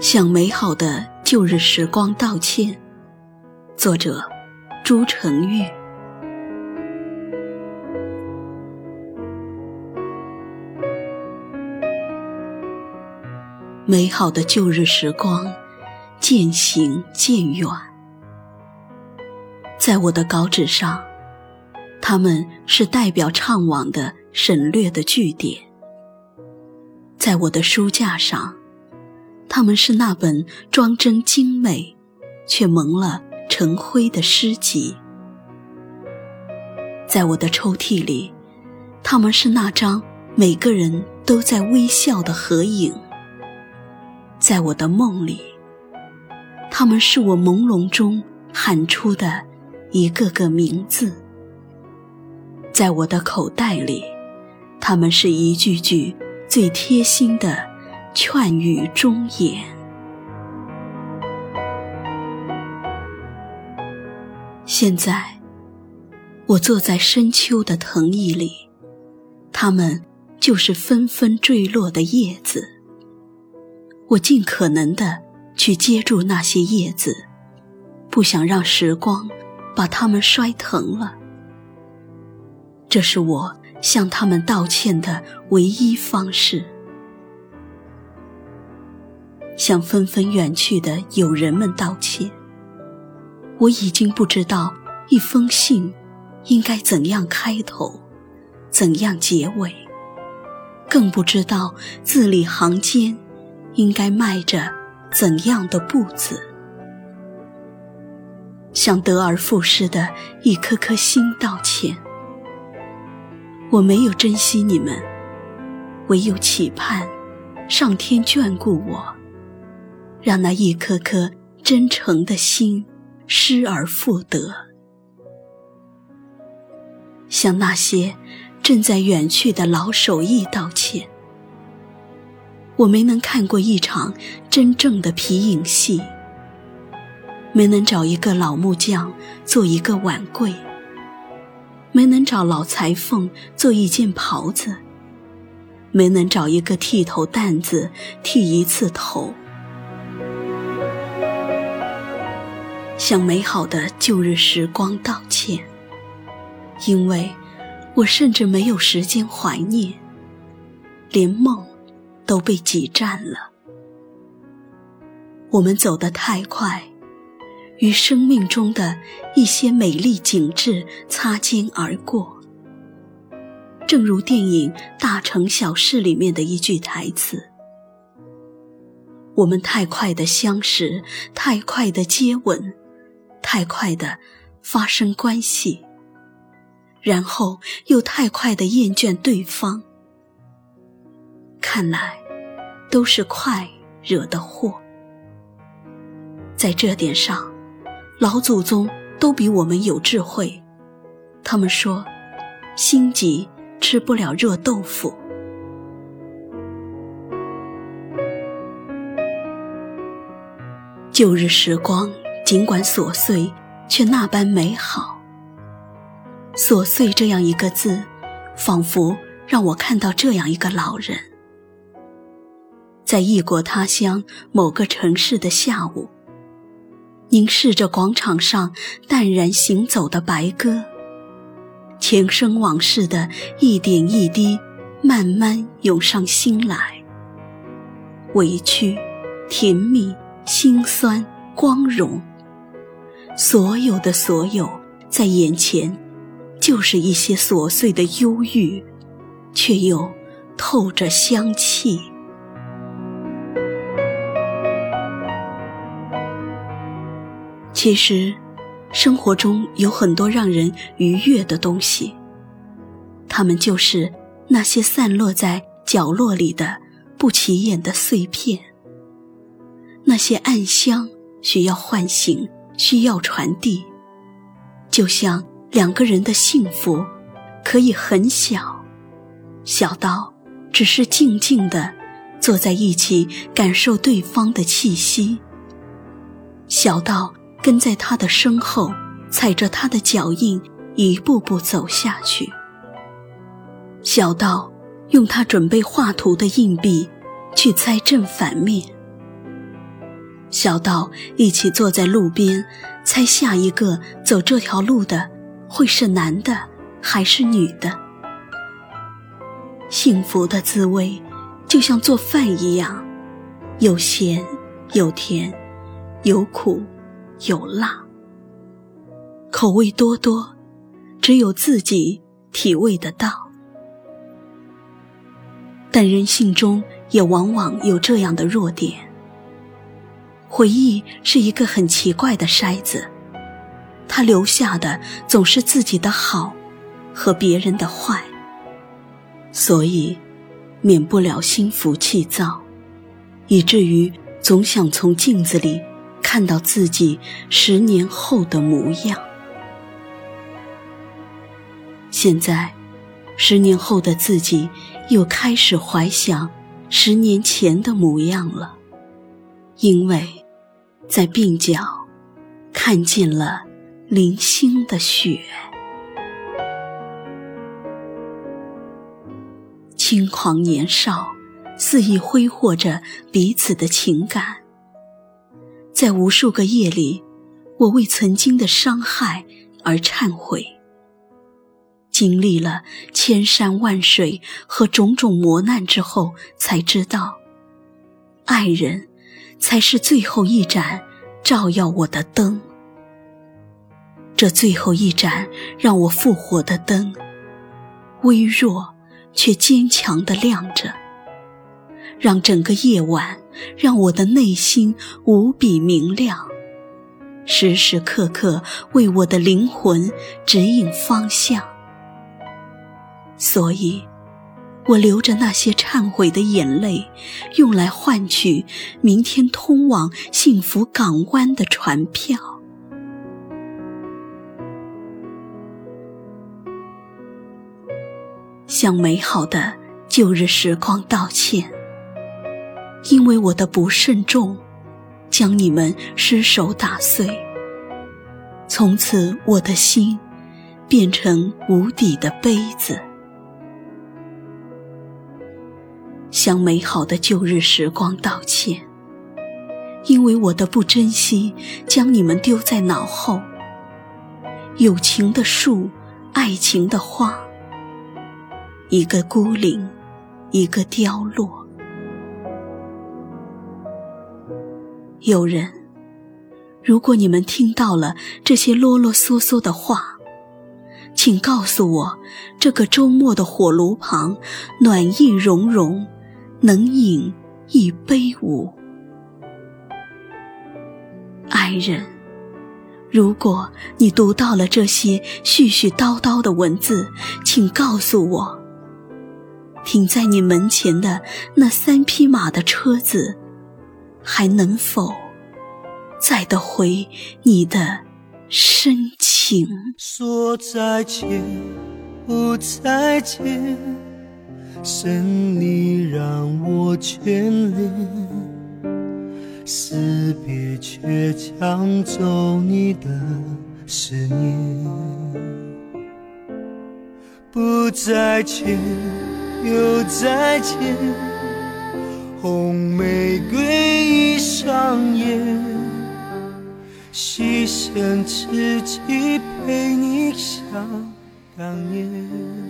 向美好的旧日时光道歉。作者：朱成玉。美好的旧日时光渐行渐远，在我的稿纸上，它们是代表怅惘的省略的句点；在我的书架上，他们是那本装帧精美却蒙了尘灰的诗集；在我的抽屉里，他们是那张每个人都在微笑的合影；在我的梦里，他们是我朦胧中喊出的一个个名字；在我的口袋里，他们是一句句最贴心的。劝语忠言。现在，我坐在深秋的藤椅里，它们就是纷纷坠落的叶子。我尽可能的去接住那些叶子，不想让时光把它们摔疼了。这是我向他们道歉的唯一方式。向纷纷远去的友人们道歉。我已经不知道一封信应该怎样开头，怎样结尾，更不知道字里行间应该迈着怎样的步子。向得而复失的一颗颗心道歉。我没有珍惜你们，唯有期盼上天眷顾我。让那一颗颗真诚的心失而复得，向那些正在远去的老手艺道歉。我没能看过一场真正的皮影戏，没能找一个老木匠做一个碗柜，没能找老裁缝做一件袍子，没能找一个剃头担子剃一次头。向美好的旧日时光道歉，因为我甚至没有时间怀念，连梦都被挤占了。我们走得太快，与生命中的一些美丽景致擦肩而过。正如电影《大城小事》里面的一句台词：“我们太快的相识，太快的接吻。”太快的发生关系，然后又太快的厌倦对方，看来都是快惹的祸。在这点上，老祖宗都比我们有智慧。他们说，心急吃不了热豆腐。旧日时光。尽管琐碎，却那般美好。琐碎这样一个字，仿佛让我看到这样一个老人，在异国他乡某个城市的下午，凝视着广场上淡然行走的白鸽，前生往事的一点一滴，慢慢涌上心来。委屈、甜蜜、心酸、光荣。所有的所有，在眼前，就是一些琐碎的忧郁，却又透着香气。其实，生活中有很多让人愉悦的东西，它们就是那些散落在角落里的不起眼的碎片，那些暗香需要唤醒。需要传递，就像两个人的幸福，可以很小，小到只是静静的坐在一起，感受对方的气息；小到跟在他的身后，踩着他的脚印，一步步走下去；小到用他准备画图的硬币去猜正反面；小到一起坐在路边，猜下一个走这条路的会是男的还是女的。幸福的滋味，就像做饭一样，有咸有甜，有苦有辣，口味多多，只有自己体味得到。但人性中也往往有这样的弱点。回忆是一个很奇怪的筛子，它留下的总是自己的好和别人的坏，所以免不了心浮气躁，以至于总想从镜子里看到自己十年后的模样。现在。十年后的自己，又开始怀想十年前的模样了，因为，在鬓角看见了零星的雪。轻狂年少，肆意挥霍着彼此的情感，在无数个夜里，我为曾经的伤害而忏悔。经历了千山万水和种种磨难之后，才知道，爱人才是最后一盏照耀我的灯。这最后一盏让我复活的灯，微弱却坚强地亮着，让整个夜晚，让我的内心无比明亮，时时刻刻为我的灵魂指引方向。所以，我流着那些忏悔的眼泪，用来换取明天通往幸福港湾的船票。向美好的旧日时光道歉，因为我的不慎重，将你们失手打碎。从此，我的心变成无底的杯子。向美好的旧日时光道歉，因为我的不珍惜，将你们丢在脑后。友情的树，爱情的花，一个孤零，一个凋落。有人，如果你们听到了这些啰啰嗦嗦的话，请告诉我，这个周末的火炉旁，暖意融融。能饮一杯无，爱人。如果你读到了这些絮絮叨叨的文字，请告诉我，停在你门前的那三匹马的车子，还能否载得回你的深情？说再见，不再见。是你让我眷恋，死别却抢走你的思念。不再见，又再见，红玫瑰已上演，牺牲自己陪你想当年。